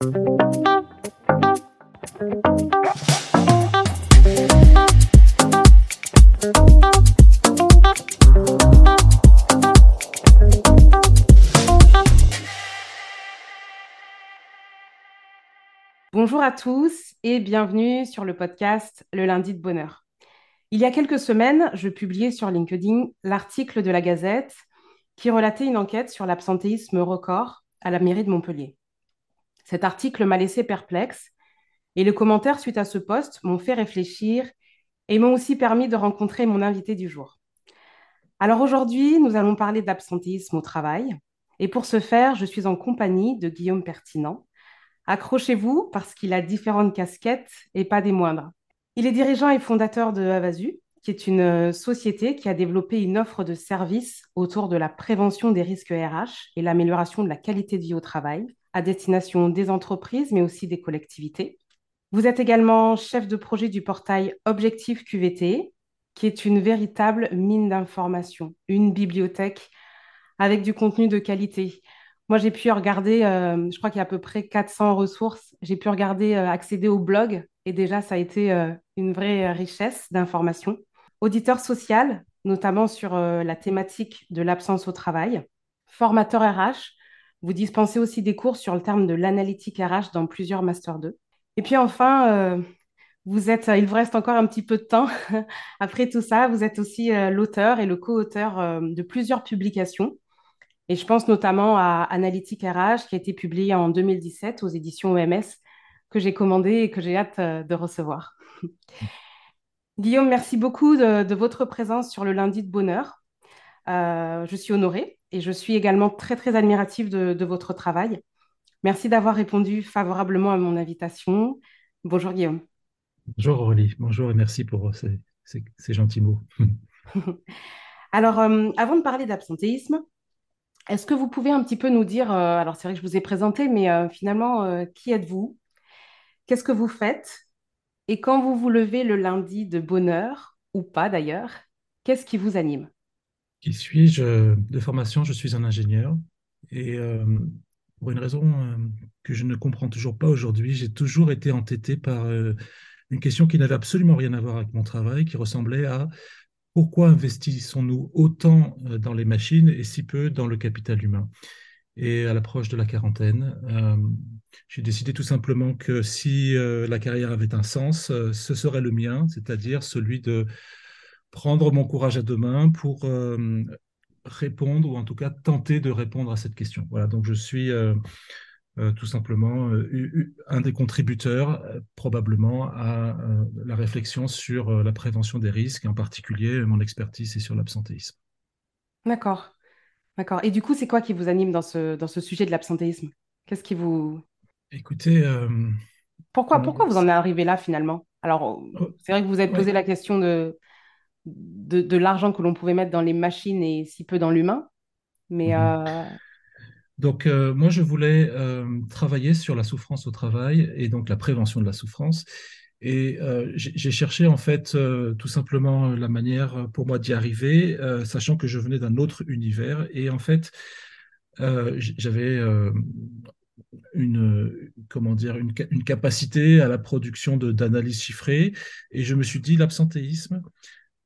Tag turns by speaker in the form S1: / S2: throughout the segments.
S1: Bonjour à tous et bienvenue sur le podcast Le lundi de bonheur. Il y a quelques semaines, je publiais sur LinkedIn l'article de la Gazette qui relatait une enquête sur l'absentéisme record à la mairie de Montpellier. Cet article m'a laissé perplexe et les commentaires suite à ce poste m'ont fait réfléchir et m'ont aussi permis de rencontrer mon invité du jour. Alors aujourd'hui, nous allons parler d'absentéisme au travail et pour ce faire, je suis en compagnie de Guillaume Pertinent. Accrochez-vous parce qu'il a différentes casquettes et pas des moindres. Il est dirigeant et fondateur de Avazu, qui est une société qui a développé une offre de services autour de la prévention des risques RH et l'amélioration de la qualité de vie au travail à destination des entreprises, mais aussi des collectivités. Vous êtes également chef de projet du portail Objectif QVT, qui est une véritable mine d'informations, une bibliothèque avec du contenu de qualité. Moi, j'ai pu regarder, euh, je crois qu'il y a à peu près 400 ressources. J'ai pu regarder, euh, accéder au blog et déjà, ça a été une vraie richesse d'informations. Auditeur social, notamment sur euh, la thématique de l'absence au travail. Formateur RH, vous dispensez aussi des cours sur le terme de l'analytique RH dans plusieurs Master 2. Et puis enfin, euh, il vous reste encore un petit peu de temps. Après tout ça, vous êtes aussi euh, l'auteur et le co-auteur de plusieurs publications. Et je pense notamment à Analytique RH qui a été publié en 2017 aux éditions OMS que j'ai commandé et que j'ai hâte de recevoir. Guillaume, merci beaucoup de, votre présence sur le lundi de bonheur. Euh, je suis honorée et je suis également très, très admirative de, votre travail. Merci d'avoir répondu favorablement à mon invitation. Bonjour Guillaume.
S2: Bonjour Aurélie, bonjour et merci pour ces, gentils mots.
S1: alors, euh, avant de parler d'absentéisme, est-ce que vous pouvez un petit peu nous dire, euh, alors c'est vrai que je vous ai présenté, mais finalement, qui êtes-vous? Qu'est-ce que vous faites? Et quand vous vous levez le lundi de bonne heure, ou pas d'ailleurs, qu'est-ce qui vous anime?
S2: Qui suis-je? De formation, je suis un ingénieur. Et euh, pour une raison euh, que je ne comprends toujours pas aujourd'hui, j'ai toujours été entêté par euh, une question qui n'avait absolument rien à voir avec mon travail, qui ressemblait à pourquoi investissons-nous autant dans les machines et si peu dans le capital humain? Et à l'approche de la quarantaine, j'ai décidé tout simplement que si la carrière avait un sens, ce serait le mien, c'est-à-dire celui de prendre mon courage à deux mains pour euh, répondre, ou en tout cas tenter de répondre à cette question. Voilà, donc je suis tout simplement un des contributeurs probablement à la réflexion sur la prévention des risques, et en particulier mon expertise est sur l'absentéisme.
S1: D'accord, d'accord. Et du coup, c'est quoi qui vous anime dans ce, dans ce sujet de l'absentéisme? Qu'est-ce qui vous,
S2: Écoutez. Euh,
S1: pourquoi, pourquoi vous en êtes arrivé là finalement? Alors, oh, c'est vrai que vous avez posé la question de, de, l'argent que l'on pouvait mettre dans les machines et si peu dans l'humain. Mais. Mhm. Euh,
S2: donc, euh, moi, je voulais travailler sur la souffrance au travail et donc la prévention de la souffrance. Et j'ai cherché en fait tout simplement la manière pour moi d'y arriver, sachant que je venais d'un autre univers. Et en fait, j'avais une, comment dire, une, capacité à la production d'analyses chiffrées. Et je me suis dit, l'absentéisme,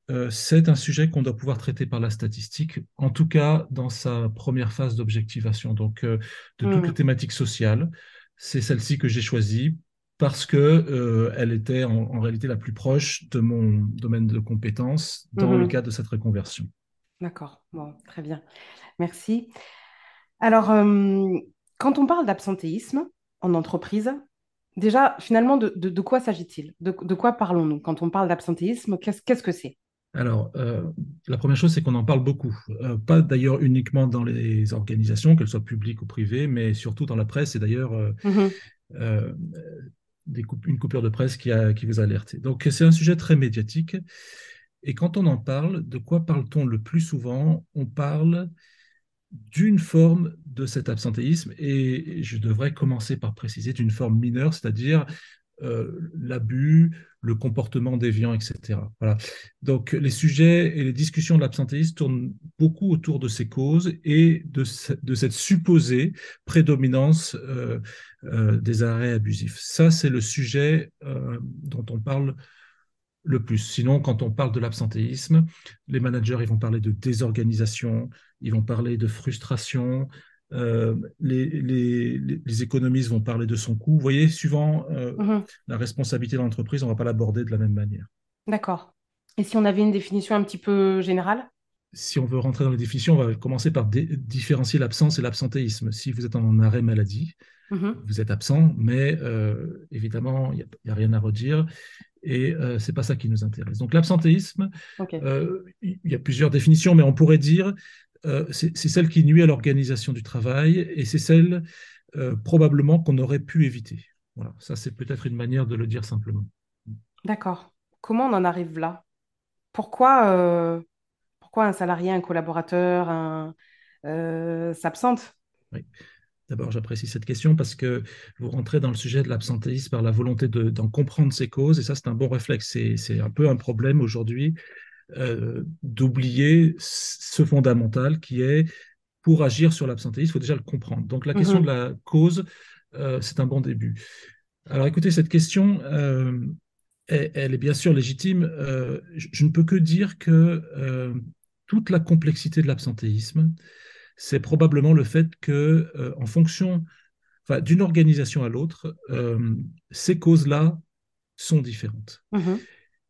S2: euh, c'est un sujet qu'on doit pouvoir traiter par la statistique, en tout cas dans sa première phase d'objectivation. Donc, euh, de toutes les mmh. thématiques sociales, c'est celle-ci que j'ai choisie parce que euh, elle était en, réalité la plus proche de mon domaine de compétences dans le mmh. cadre de cette reconversion.
S1: D'accord, bon, très bien. Merci. Alors, quand on parle d'absentéisme en entreprise, déjà, finalement, de, quoi s'agit-il? De, quoi parlons-nous? Quand on parle d'absentéisme, qu'est-ce que c'est?
S2: Alors, euh, la première chose, c'est qu'on en parle beaucoup. Euh, pas d'ailleurs uniquement dans les organisations, qu'elles soient publiques ou privées, mais surtout dans la presse. Et d'ailleurs, euh, mmh une coupure de presse qui, a, qui vous a alerté. Donc, c'est un sujet très médiatique. Et quand on en parle, de quoi parle-t-on le plus souvent? On parle d'une forme de cet absentéisme, et je devrais commencer par préciser d'une forme mineure, c'est-à-dire l'abus, le comportement déviant, etc. Voilà. Donc les sujets et les discussions de l'absentéisme tournent beaucoup autour de ces causes et de, de cette supposée prédominance euh, euh, des arrêts abusifs. Ça, c'est le sujet euh, dont on parle le plus. Sinon, quand on parle de l'absentéisme, les managers ils vont parler de désorganisation, ils vont parler de frustration, euh, les, les, les, économistes vont parler de son coût. Vous voyez, suivant euh, mhm. la responsabilité de l'entreprise, on ne va pas l'aborder de la même manière.
S1: D'accord. Et si on avait une définition un petit peu générale?
S2: Si on veut rentrer dans les définitions, on va commencer par différencier l'absence et l'absentéisme. Si vous êtes en arrêt maladie, mhm. vous êtes absent, mais euh, évidemment, il n'y a, rien à redire. Et euh, c'est pas ça qui nous intéresse. Donc l'absentéisme, il y a plusieurs définitions, mais on pourrait dire euh, c'est celle qui nuit à l'organisation du travail et c'est celle euh, probablement qu'on aurait pu éviter. Voilà, ça c'est peut-être une manière de le dire simplement.
S1: D'accord. Comment on en arrive là? Pourquoi, euh, pourquoi un salarié, un collaborateur un, s'absente?
S2: Oui. D'abord, j'apprécie cette question parce que vous rentrez dans le sujet de l'absentéisme par la volonté d'en comprendre ses causes, et ça, c'est un bon réflexe. C'est un peu un problème aujourd'hui euh, d'oublier ce fondamental qui est pour agir sur l'absentéisme, il faut déjà le comprendre. Donc la question mhm. de la cause, euh, c'est un bon début. Alors écoutez, cette question, euh, elle, est bien sûr légitime. Je, ne peux que dire que toute la complexité de l'absentéisme, c'est probablement le fait que, en fonction d'une organisation à l'autre, ces causes-là sont différentes. Mhm.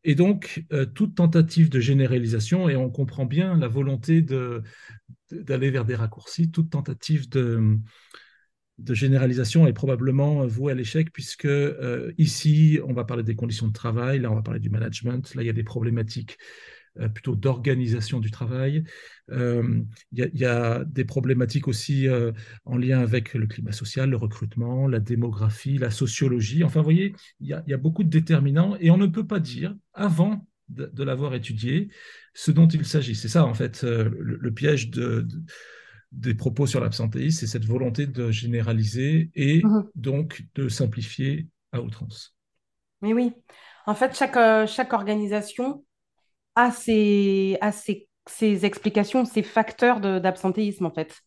S2: Et donc, euh, toute tentative de généralisation, et on comprend bien la volonté d'aller vers des raccourcis, toute tentative de, généralisation est probablement vouée à l'échec, puisque euh, ici, on va parler des conditions de travail, là, on va parler du management, là, il y a des problématiques plutôt d'organisation du travail. Euh, il y, a des problématiques aussi euh, en lien avec le climat social, le recrutement, la démographie, la sociologie. Enfin, vous voyez, il y a, beaucoup de déterminants et on ne peut pas dire, avant de, l'avoir étudié, ce dont il s'agit. C'est ça, en fait, le, piège de, des propos sur l'absentéisme, c'est cette volonté de généraliser et mmh donc de simplifier à outrance.
S1: Mais oui, en fait, chaque, chaque organisation à ces, ces, explications, ces facteurs d'absentéisme, en fait.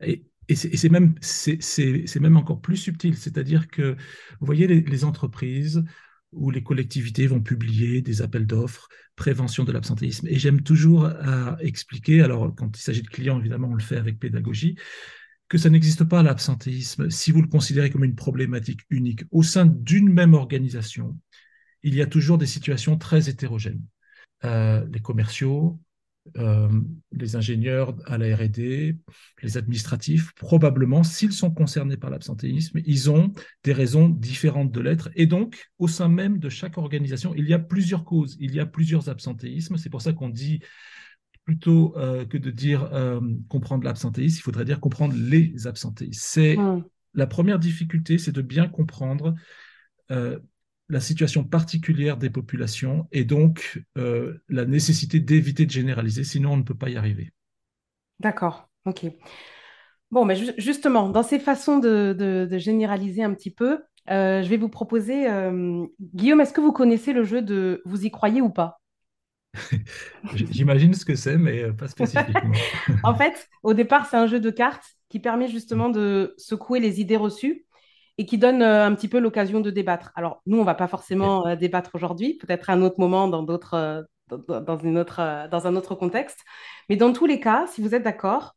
S2: Et, c'est même, même encore plus subtil, c'est-à-dire que, vous voyez, les, entreprises où les collectivités vont publier des appels d'offres, prévention de l'absentéisme. Et j'aime toujours à expliquer, alors quand il s'agit de clients, évidemment, on le fait avec pédagogie, que ça n'existe pas l'absentéisme si vous le considérez comme une problématique unique. Au sein d'une même organisation, il y a toujours des situations très hétérogènes. Euh, les commerciaux, euh, les ingénieurs à la R&D, les administratifs, probablement, s'ils sont concernés par l'absentéisme, ils ont des raisons différentes de l'être. Et donc, au sein même de chaque organisation, il y a plusieurs causes, il y a plusieurs absentéismes. C'est pour ça qu'on dit plutôt euh, que de dire comprendre l'absentéisme, il faudrait dire comprendre les absentéismes. C'est mmh. la première difficulté, c'est de bien comprendre la situation particulière des populations et donc euh, la nécessité d'éviter de généraliser, sinon on ne peut pas y arriver.
S1: D'accord, ok. Bon, mais justement, dans ces façons de, généraliser un petit peu, euh, je vais vous proposer, euh, Guillaume, est-ce que vous connaissez le jeu de Vous y croyez ou pas?
S2: J'imagine ce que c'est, mais pas spécifiquement.
S1: en fait, au départ, c'est un jeu de cartes qui permet justement de secouer les idées reçues et qui donne euh, un petit peu l'occasion de débattre. Alors, nous, on ne va pas forcément euh, débattre aujourd'hui, peut-être à un autre moment dans, d'autres, euh, dans, une autre, dans un autre contexte. Mais dans tous les cas, si vous êtes d'accord,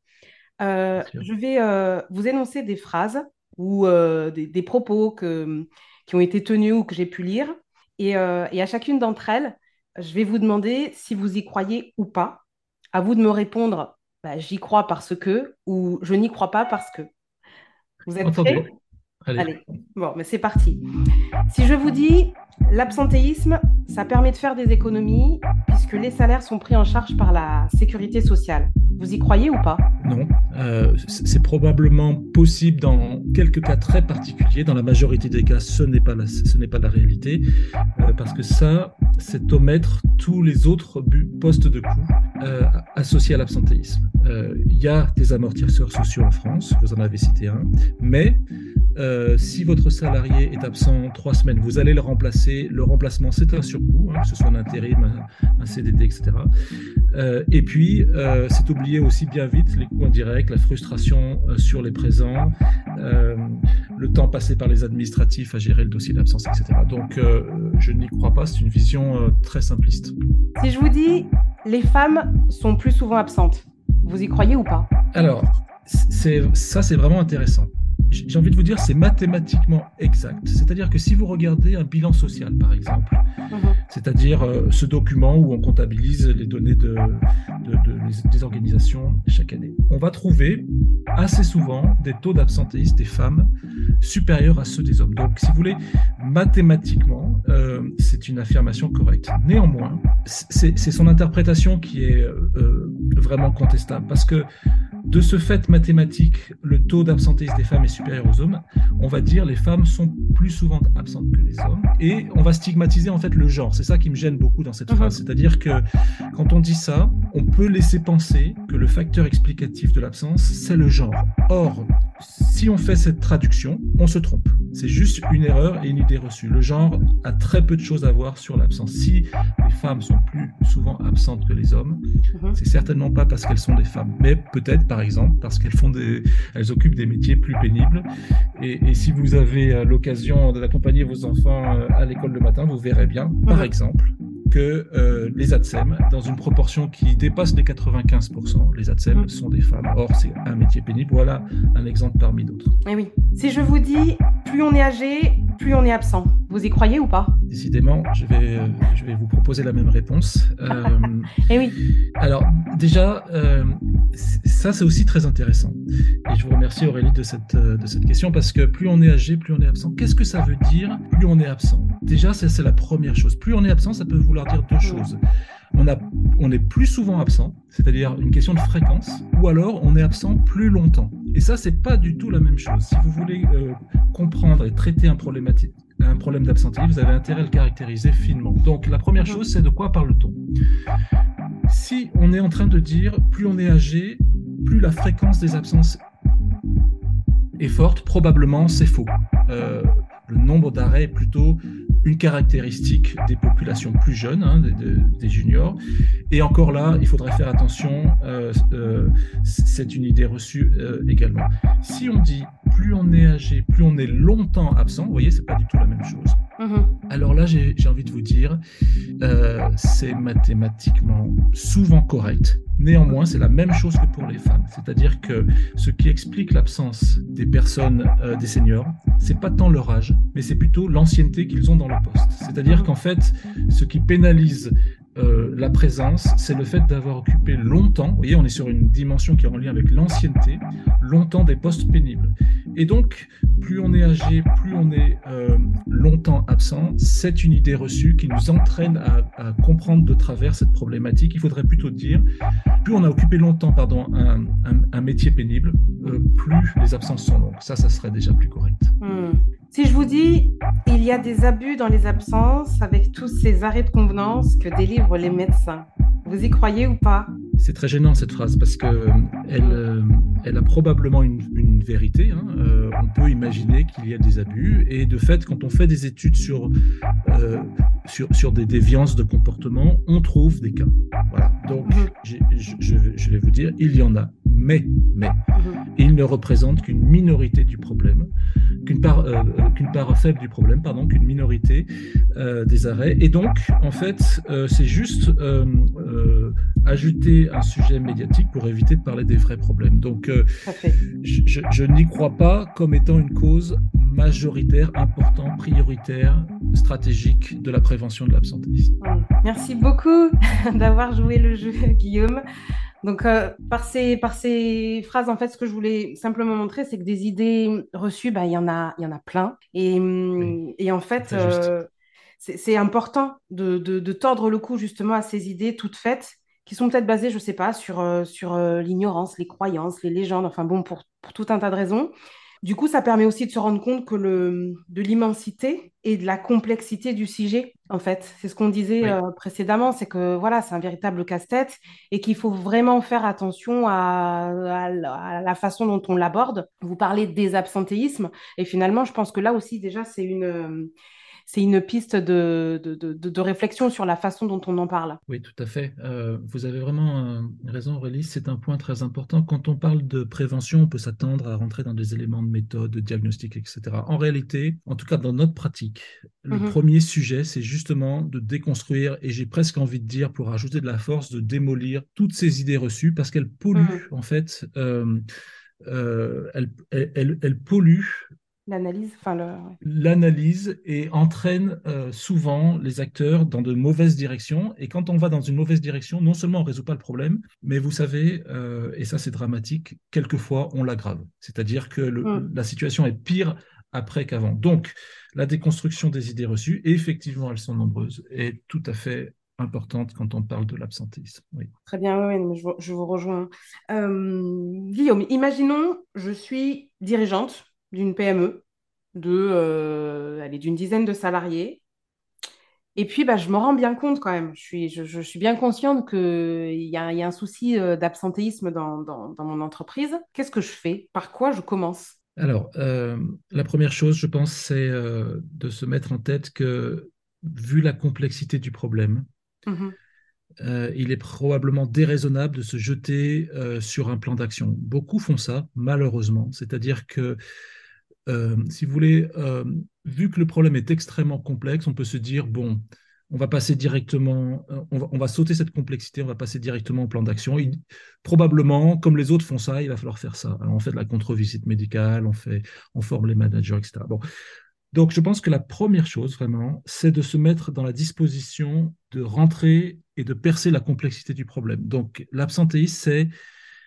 S1: je vais vous énoncer des phrases ou des, propos que, qui ont été tenus ou que j'ai pu lire. Et, et, à chacune d'entre elles, je vais vous demander si vous y croyez ou pas. À vous de me répondre bah, j'y crois parce que ou je n'y crois pas parce que. Vous êtes prêts? Allez. bon, mais c'est parti. Si je vous dis l'absentéisme, ça permet de faire des économies puisque les salaires sont pris en charge par la sécurité sociale. Vous y croyez ou pas?
S2: Non. Euh, c'est probablement possible dans quelques cas très particuliers. Dans la majorité des cas, ce n'est pas la, ce n'est pas la réalité euh, parce que ça, c'est omettre tous les autres postes de coût euh, associés à l'absentéisme. Il y a des amortisseurs sociaux en France, vous en avez cité un, mais euh, si votre salarié est absent trois semaines, vous allez le remplacer. Le remplacement, c'est un surcoût, hein, que ce soit un intérim, un, CDD, etc. Euh, et puis, euh, c'est oublier aussi bien vite les coûts indirects, la frustration sur les présents, le temps passé par les administratifs à gérer le dossier d'absence, etc. Donc, je n'y crois pas, c'est une vision très simpliste.
S1: Si je vous dis, les femmes sont plus souvent absentes, vous y croyez ou pas?
S2: Alors, ça, c'est vraiment intéressant j'ai envie de vous dire, c'est mathématiquement exact. C'est-à-dire que si vous regardez un bilan social, par exemple, mhm. c'est-à-dire euh, ce document où on comptabilise les données de, des organisations chaque année, on va trouver assez souvent des taux d'absentéisme des femmes supérieurs à ceux des hommes. Donc, si vous voulez, mathématiquement, euh, c'est une affirmation correcte. Néanmoins, c'est son interprétation qui est euh, vraiment contestable, parce que de ce fait mathématique, le taux d'absentéisme des femmes est supérieur aux hommes. On va dire les femmes sont plus souvent absentes que les hommes et on va stigmatiser en fait le genre. C'est ça qui me gêne beaucoup dans cette mhm. phrase. C'est-à-dire que quand on dit ça, on peut laisser penser que le facteur explicatif de l'absence, c'est le genre. Or, si on fait cette traduction, on se trompe. C'est juste une erreur et une idée reçue. Le genre a très peu de choses à voir sur l'absence. Si les femmes sont plus souvent absentes que les hommes, mhm. c'est certainement pas parce qu'elles sont des femmes, mais peut-être par exemple parce qu'elles font des, elles occupent des métiers plus pénibles. Et, si vous avez euh, l'occasion d'accompagner vos enfants euh, à l'école le matin, vous verrez bien, par mhm. exemple, que euh, les ATSEM, dans une proportion qui dépasse les 95%, les ATSEM mm. sont des femmes. Or, c'est un métier pénible. Voilà un exemple parmi d'autres.
S1: Et eh oui. Si je vous dis, plus on est âgé, plus on est absent, vous y croyez ou pas?
S2: Décidément, je vais, je vais vous proposer la même réponse.
S1: Euh, Et eh oui.
S2: Alors, déjà, euh, ça, c'est aussi très intéressant. Et je vous remercie, Aurélie, de cette, de cette question, parce que plus on est âgé, plus on est absent. Qu'est-ce que ça veut dire, plus on est absent? Déjà, c'est la première chose. Plus on est absent, ça peut vouloir dire deux choses. On, a, on est plus souvent absent, c'est-à-dire une question de fréquence, ou alors on est absent plus longtemps. Et ça, c'est pas du tout la même chose. Si vous voulez euh, comprendre et traiter un, problème d'absentéisme, vous avez intérêt à le caractériser finement. Donc, la première chose, c'est de quoi parle-t-on? Si on est en train de dire plus on est âgé, plus la fréquence des absences est forte, probablement c'est faux. Euh, le nombre d'arrêts est plutôt une caractéristique des populations plus jeunes, hein, des, juniors. Et encore là, il faudrait faire attention, euh, euh, c'est une idée reçue euh, également. Si on dit plus on est âgé, plus on est longtemps absent, vous voyez, c'est pas du tout la même chose. Mm-hmm. Alors là, j'ai envie de vous dire, c'est mathématiquement souvent correct. Néanmoins, c'est la même chose que pour les femmes. C'est-à-dire que ce qui explique l'absence des personnes, des seniors, c'est pas tant leur âge, mais c'est plutôt l'ancienneté qu'ils ont dans le poste. C'est-à-dire qu'en fait, ce qui pénalise euh, la présence, c'est le fait d'avoir occupé longtemps, vous voyez, on est sur une dimension qui est en lien avec l'ancienneté, longtemps des postes pénibles. Et donc, plus on est âgé, plus on est euh, longtemps absent, c'est une idée reçue qui nous entraîne à, comprendre de travers cette problématique. Il faudrait plutôt dire, plus on a occupé longtemps pardon, un, métier pénible, euh, plus les absences sont longues. Ça, ça serait déjà plus correct.
S1: Hmm. Si je vous dis, il y a des abus dans les absences avec tous ces arrêts de convenance que délivrent les médecins, vous y croyez ou pas?
S2: C'est très gênant cette phrase parce que euh, elle, euh, elle a probablement une, vérité. Hein. Euh, on peut imaginer qu'il y a des abus et de fait, quand on fait des études sur, sur, sur, des déviances de comportement, on trouve des cas. Voilà. Donc, mhm. je, je, vais vous dire, il y en a, mais, mais, mhm. il ne représente qu'une minorité du problème qu'une part, euh, euh, qu'une part faible du problème, pardon, qu'une minorité euh, des arrêts. Et donc, en fait, c'est juste ajouter un sujet médiatique pour éviter de parler des vrais problèmes. Donc, je, je n'y crois pas comme étant une cause majoritaire, importante, prioritaire, stratégique de la prévention de l'absentéisme.
S1: Merci beaucoup d'avoir joué le jeu, Guillaume. Donc, euh, par, ces, par ces phrases, en fait, ce que je voulais simplement montrer, c'est que des idées reçues, bah, il y, en a, y en a plein. Et, et en fait, euh, c'est important de, de, tordre le cou justement à ces idées toutes faites, qui sont peut-être basées, je ne sais pas, sur, euh, sur l'ignorance, les croyances, les légendes, enfin bon, pour, pour tout un tas de raisons. Du coup, ça permet aussi de se rendre compte que le, de l'immensité et de la complexité du sujet, en fait. C'est ce qu'on disait
S2: Oui.
S1: euh, précédemment, c'est que voilà, c'est un véritable casse-tête et qu'il faut vraiment faire attention à, à la à la façon dont on l'aborde. Vous parlez des absentéismes et finalement, je pense que là aussi, déjà, c'est une, euh, c'est une piste de, de, de, de réflexion sur la façon dont on en parle.
S2: Oui, tout à fait. Euh, vous avez vraiment euh, raison, Aurélie. C'est un point très important. Quand on parle de prévention, on peut s'attendre à rentrer dans des éléments de méthode, de diagnostic, etc. En réalité, en tout cas dans notre pratique, le
S1: Mhm,
S2: premier sujet, c'est justement de déconstruire, et j'ai presque envie de dire, pour ajouter de la force, de démolir toutes ces idées reçues, parce qu'elles polluent,
S1: mhm.
S2: en fait, euh, euh, elles polluent
S1: L'analyse, enfin le...
S2: l'analyse et entraîne euh, souvent les acteurs dans de mauvaises directions. Et quand on va dans une mauvaise direction, non seulement on ne résout pas le problème, mais vous savez, euh, et ça c'est dramatique, quelquefois on l'aggrave. C'est-à-dire que le-
S1: Mm.
S2: la situation est pire après qu'avant. Donc, la déconstruction des idées reçues, et effectivement, elles sont nombreuses, est tout à fait importante quand on parle de l'absentéisme. Oui.
S1: Très bien, oui, vous je vous rejoins. Euh, Guillaume, imaginons, je suis dirigeante d'une PME de, euh, allez, d'une dizaine de salariés. Et puis, bah, je me rends bien compte quand même. Je suis, je, je suis bien consciente qu'il y y a un souci euh, d'absentéisme dans, dans, dans mon entreprise. Qu'est-ce que je fais? Par quoi je commence?
S2: Alors, euh, la première chose, je pense, c'est euh, de se mettre en tête que, vu la complexité du problème, euh, il est probablement déraisonnable de se jeter euh, sur un plan d'action. Beaucoup font ça, malheureusement. C'est-à-dire que, euh, si vous voulez, euh, vu que le problème est extrêmement complexe, on peut se dire, bon, on va passer directement, euh, on va, sauter cette complexité, on va passer directement au plan d'action. Probablement, comme les autres font ça, il va falloir faire ça. Alors, on fait de la contre-visite médicale, on fait, on forme les managers, etc. Donc, je pense que la première chose, vraiment, c'est de se mettre dans la disposition de rentrer et de percer la complexité du problème. Donc, l'absentéisme, c'est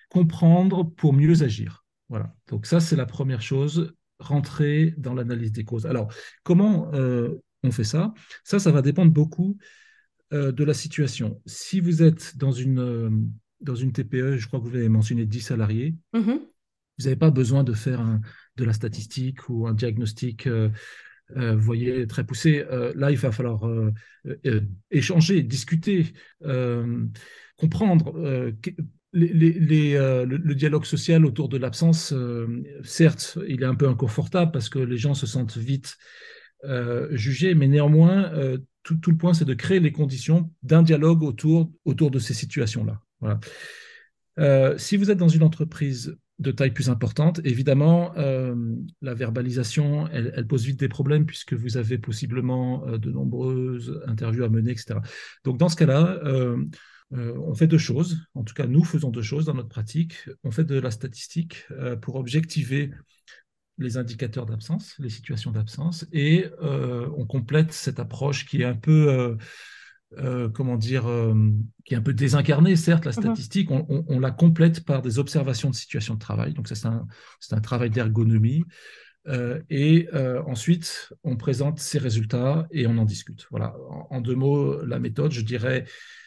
S2: comprendre pour mieux agir. Voilà. Donc, ça, c'est la première chose, rentrer dans l'analyse des causes. Alors, comment euh, on fait ça? Ça, ça va dépendre beaucoup euh, de la situation. Si vous êtes dans une, euh, dans une TPE, je crois que vous avez mentionné 10 salariés,
S1: mhm,
S2: vous n'avez pas besoin de faire un- de la statistique ou un diagnostic vous voyez, très poussé. Là, il va falloir échanger, discuter, comprendre. Euh, le, dialogue social autour de l'absence, euh, certes, il est un peu inconfortable parce que les gens se sentent vite euh, jugés, mais néanmoins, tout, le point, c'est de créer les conditions d'un dialogue autour, de ces situations-là. Si vous êtes dans une entreprise de taille plus importante, évidemment, la verbalisation, elle, pose vite des problèmes puisque vous avez possiblement de nombreuses interviews à mener, etc. Donc, dans ce cas-là, euh, on fait deux choses. En tout cas, nous faisons deux choses dans notre pratique. On fait de la statistique euh, pour objectiver les indicateurs d'absence, les situations d'absence, et euh, on complète cette approche qui est un peu comment dire, qui est un peu désincarnée, certes, la
S1: mhm.
S2: statistique, on, on- on la complète par des observations de situations de travail. Donc, ça, c'est un, travail d'ergonomie. Euh, et euh, ensuite, on présente ces résultats et on en discute. Voilà. En, en deux mots, la méthode, je dirais,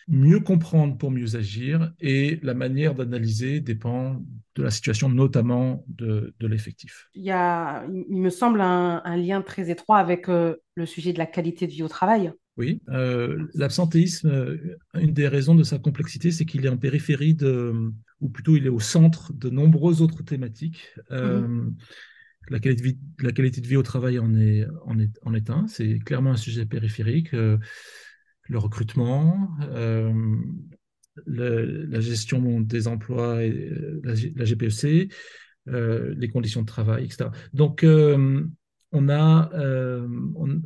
S2: mieux comprendre pour mieux agir et la manière d'analyser dépend de la situation, notamment de, de l'effectif.
S1: Il y a, il il me semble, un, un lien très étroit avec euh, le sujet de la qualité de vie au travail.
S2: Oui, euh, l'absentéisme, euh, une des raisons de sa complexité, c'est qu'il est en périphérie de, ou plutôt il est au centre de nombreuses autres thématiques.
S1: Mhm.
S2: Euh, la qualité de vie, la qualité de vie au travail en est, en est, en est un, c'est clairement un sujet périphérique. Le recrutement, euh, la gestion des emplois, et, euh, la, GPEC, euh, les conditions de travail, etc. Donc, on a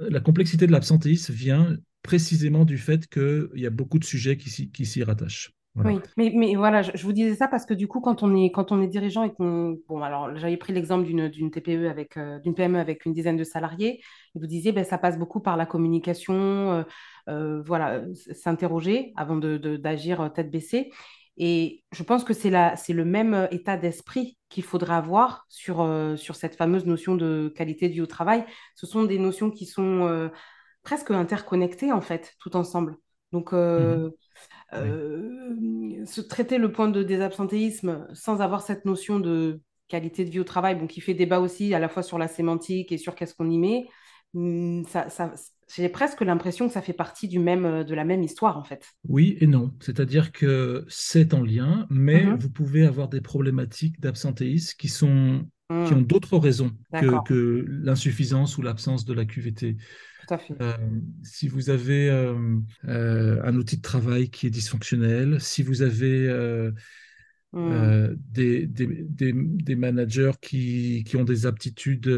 S2: la complexité de l'absentéisme vient précisément du fait qu'il y a beaucoup de sujets qui s'y rattachent. Voilà.
S1: Oui, mais, mais voilà, je, je vous disais ça parce que du coup, quand on est, quand on est dirigeant et qu'on... Bon, alors, j'avais pris l'exemple d'une TPE avec, euh, d'une PME avec une dizaine de salariés. Et vous disiez, ben, ça passe beaucoup par la communication, euh, euh, voilà, s'interroger avant de, de- d'agir euh, tête baissée. Et je pense que c'est le même état d'esprit qu'il faudrait avoir sur, sur cette fameuse notion de qualité de vie au travail. Ce sont des notions qui sont presque interconnectées, en fait, tout ensemble. Donc, euh,
S2: Oui.
S1: euh, se traiter le point de désabsentéisme sans avoir cette notion de qualité de vie au travail, bon, qui fait débat aussi à la fois sur la sémantique et sur qu'est-ce qu'on y met, hum, ça, ça, j'ai presque l'impression que ça fait partie du même, euh, de la même histoire, en fait.
S2: Oui et non. C'est-à-dire que c'est en lien, mais
S1: Mhm.
S2: vous pouvez avoir des problématiques d'absentéisme qui sont, qui ont
S1: Hum,
S2: d'autres raisons que, que l'insuffisance ou l'absence de la QVT.
S1: Tout à fait.
S2: Euh, si vous avez euh, euh, un outil de travail qui est dysfonctionnel, si vous avez euh, des, des, des, des managers qui, qui ont des aptitudes,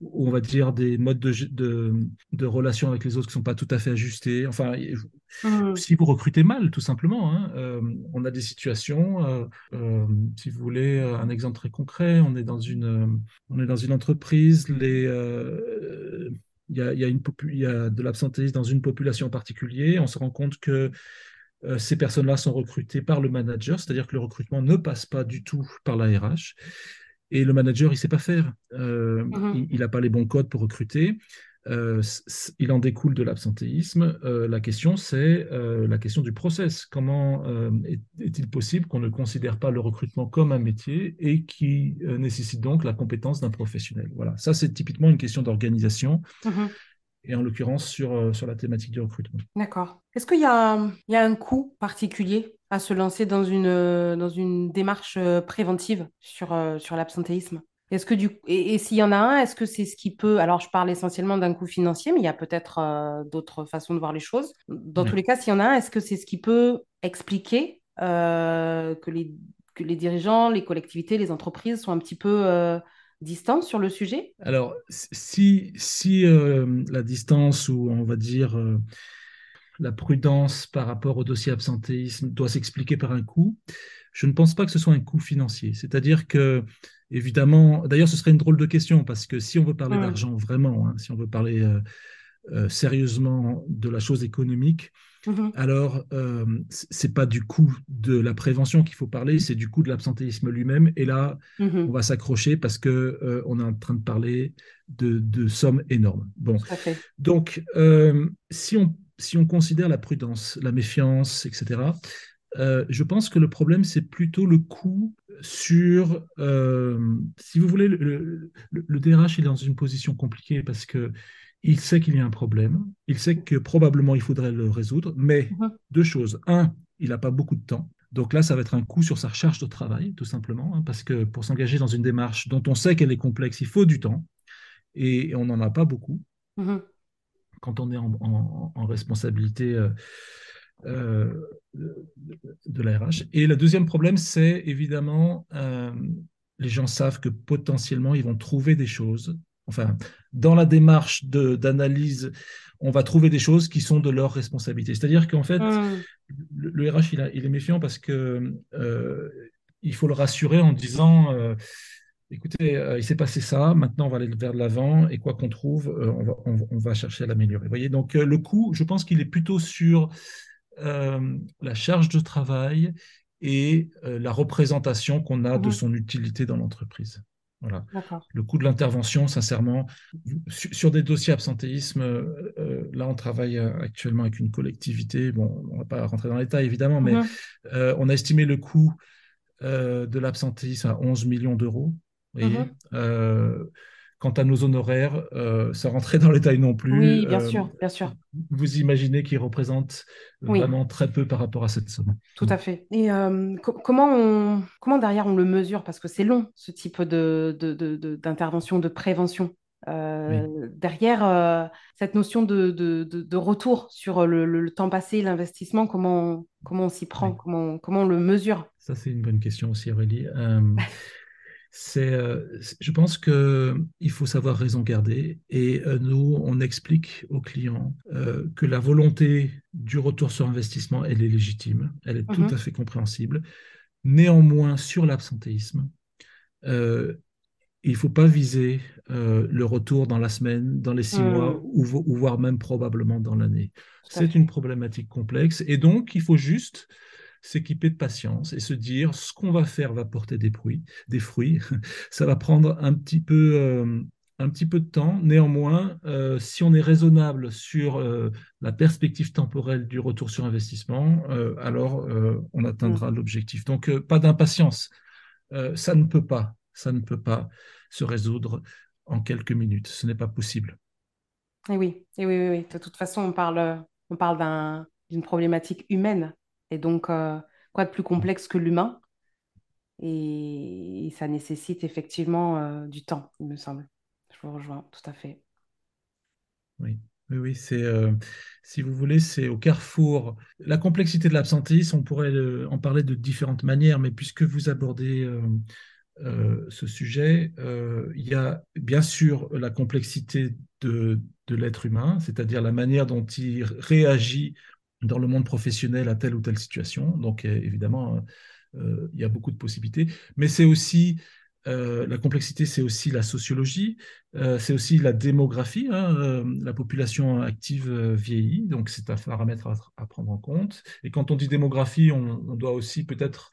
S2: on va dire des modes de, de, de relation avec les autres qui ne sont pas tout à fait ajustés. Enfin,
S1: hum,
S2: si vous recrutez mal, tout simplement. hein. On a des situations, si vous voulez, un exemple très concret, on est dans une, on est dans une entreprise, les, il y a, il y a une popu- il y a de l'absentéisme dans une population en particulier, on se rend compte que euh, ces personnes-là sont recrutées par le manager, c'est-à-dire que le recrutement ne passe pas du tout par la RH. Et le manager, il ne sait pas faire. Euh,
S1: mhm.
S2: il n'a pas les bons codes pour recruter. Euh, il en découle de l'absentéisme. Euh, la question, c'est euh, la question du process. Comment est-il possible qu'on ne considère pas le recrutement comme un métier et qui nécessite donc la compétence d'un professionnel? Voilà, ça c'est typiquement une question d'organisation
S1: Mhm.
S2: et en l'occurrence sur, sur la thématique du recrutement.
S1: D'accord. Est-ce qu'il y a, un- il y a un coût particulier à se lancer dans une, dans une démarche préventive sur, sur l'absentéisme? Est-ce que du, et, et s'il y en a un, est-ce que c'est ce qui peut, alors je parle essentiellement d'un coût financier, mais il y a peut-être euh, d'autres façons de voir les choses. Dans tous les cas, s'il y en a un, est-ce que c'est ce qui peut expliquer euh, que les, que les dirigeants, les collectivités, les entreprises sont un petit peu euh, distants sur le sujet?
S2: Alors, si, si euh, la distance ou on va dire la prudence par rapport au dossier absentéisme doit s'expliquer par un coût, je ne pense pas que ce soit un coût financier. C'est-à-dire que, évidemment, d'ailleurs, ce serait une drôle de question parce que si on veut parler d'argent vraiment, hein, si on veut parler euh, euh, sérieusement de la chose économique,
S1: Mhm.
S2: alors euh, c'est pas du coût de la prévention qu'il faut parler, c'est du coût de l'absentéisme lui-même. Et là, on
S1: Mhm.
S2: va s'accrocher parce que euh, on est en train de parler de, de sommes énormes. Bon, donc si on si on considère la prudence, la méfiance, etc., euh, je pense que le problème, c'est plutôt le coût sur, euh, si vous voulez, le, le, le DRH il est dans une position compliquée parce que il sait qu'il y a un problème, il sait que probablement il faudrait le résoudre, mais
S1: Mhm.
S2: deux choses. Un, il n'a pas beaucoup de temps. Donc là, ça va être un coût sur sa charge de travail, tout simplement, hein, parce que pour s'engager dans une démarche dont on sait qu'elle est complexe, il faut du temps, et on n'en a pas beaucoup
S1: Mhm.
S2: quand on est en, en, en responsabilité euh, de la RH. Et le deuxième problème, c'est évidemment, euh, les gens savent que potentiellement, ils vont trouver des choses. Enfin, dans la démarche d'analyse, on va trouver des choses qui sont de leur responsabilité. C'est-à-dire qu'en fait,
S1: Mhm.
S2: le, le RH, il, a- il est méfiant parce que euh, il faut le rassurer en disant euh, écoutez, euh, il s'est passé ça, maintenant on va aller vers l'avant, et quoi qu'on trouve, euh, on va, on- on va chercher à l'améliorer. Vous voyez, donc euh, le coût, je pense qu'il est plutôt sur euh, la charge de travail et euh, la représentation qu'on a de
S1: Mhm.
S2: son utilité dans l'entreprise. Voilà. Le coût de l'intervention, sincèrement, sur, sur des dossiers absentéisme, euh, là on travaille actuellement avec une collectivité, bon, on ne va pas rentrer dans les détails évidemment, mais
S1: Mhm.
S2: on a estimé le coût de l'absentéisme à 11 millions d'euros. Vous voyez
S1: Mhm.
S2: Euh, quant à nos honoraires, euh, sans rentrer dans les détails non plus,
S1: Oui, bien
S2: euh,
S1: sûr, bien sûr.
S2: vous imaginez qu'ils représentent
S1: Oui,
S2: vraiment très peu par rapport à cette somme.
S1: tout à fait. Et euh, co- comment on, comment derrière on le mesure? Parce que c'est long, ce type de, de- de- de- d'intervention, de prévention.
S2: Oui.
S1: Euh, derrière euh, cette notion de, de- de- de retour sur le, le- le temps passé, l'investissement, comment, comment on s'y prend?
S2: Oui.
S1: Comment, comment on le mesure?
S2: Ça, c'est une bonne question aussi, Aurélie. Euh, c'est, euh, c'est- je pense qu'il faut savoir raison garder et euh, nous, on explique aux clients euh, que la volonté du retour sur investissement, elle est légitime, elle est tout à
S1: Mhm.
S2: fait compréhensible. Néanmoins, sur l'absentéisme, euh, il ne faut pas viser euh, le retour dans la semaine, dans les six mois,
S1: Hmm,
S2: ou, vo- ou voire même probablement dans l'année.
S1: à
S2: C'est une problématique complexe et donc il faut juste s'équiper de patience et se dire ce qu'on va faire va porter des fruits, des fruits. Ça va prendre un petit peu, euh, un petit peu de temps. Néanmoins, euh, si on est raisonnable sur euh, la perspective temporelle du retour sur investissement, alors on atteindra l'objectif. Donc, pas d'impatience. Ça ne peut pas ça ne peut pas se résoudre en quelques minutes. Ce n'est pas possible.
S1: Et oui, et oui, oui, De toute façon, on parle, on parle d'une problématique humaine. Et donc, euh, quoi de plus complexe que l'humain? Et, ça nécessite effectivement euh, du temps, il me semble. Je vous rejoins tout à fait.
S2: Oui. Oui, c'est, euh, si vous voulez, c'est au carrefour. La complexité de l'absentéisme, on pourrait en parler de différentes manières, mais puisque vous abordez ce sujet, il y a bien sûr la complexité de l'être humain, c'est-à-dire la manière dont il réagit dans le monde professionnel à telle ou telle situation. Donc, évidemment, il y a beaucoup de possibilités, mais c'est aussi euh, la complexité, c'est aussi la sociologie, euh, c'est aussi la démographie. Hein, euh, la population active vieillit, donc c'est un paramètre à, prendre en compte. Et quand on dit démographie, on, doit aussi peut-être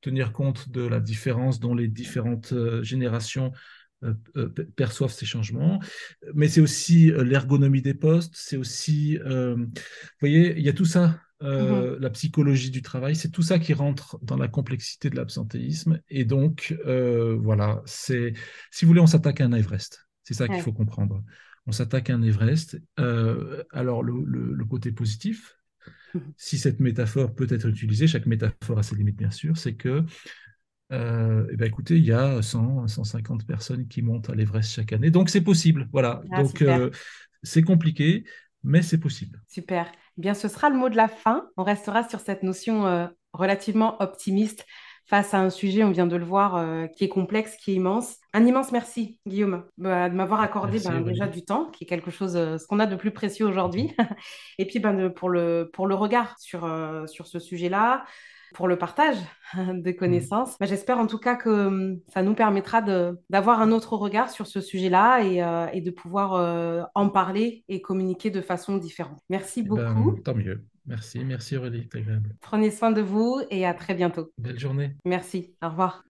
S2: tenir compte de la différence dont les différentes générations perçoivent ces changements. Mais c'est aussi l'ergonomie des postes, c'est aussi, vous voyez, il y a tout ça euh, mhm. la psychologie du travail, c'est tout ça qui rentre dans la complexité de l'absentéisme. Et donc, euh, voilà, c'est, si vous voulez, on s'attaque à un Everest. C'est ça qu'il faut comprendre. On s'attaque à un Everest. Euh, alors, le, côté positif, mhm. si cette métaphore peut être utilisée, chaque métaphore a ses limites, bien sûr, c'est que, eh ben, écoutez, il y a 100, 150 personnes qui montent à l'Everest chaque année. Donc, c'est possible. Voilà. Ah, donc, c'est compliqué, mais c'est possible.
S1: Super. Eh bien, ce sera le mot de la fin. On restera sur cette notion euh, relativement optimiste face à un sujet, on vient de le voir, euh, qui est complexe, qui est immense. Un immense merci, Guillaume, bah, de m'avoir accordé ben, déjà du temps, qui est quelque chose, euh, ce qu'on a de plus précieux aujourd'hui. Et puis ben, pour, le, pour le regard sur, sur ce sujet-là, pour le partage des mmh. connaissances. Bah, j'espère en tout cas que mmh, ça nous permettra d'avoir un autre regard sur ce sujet-là et, euh, de pouvoir euh, en parler et communiquer de façon différente. Merci eh ben, beaucoup.
S2: Tant mieux. Merci, merci Aurélie, c'est agréable.
S1: Prenez soin de vous et à très bientôt.
S2: Belle journée.
S1: Merci, au revoir.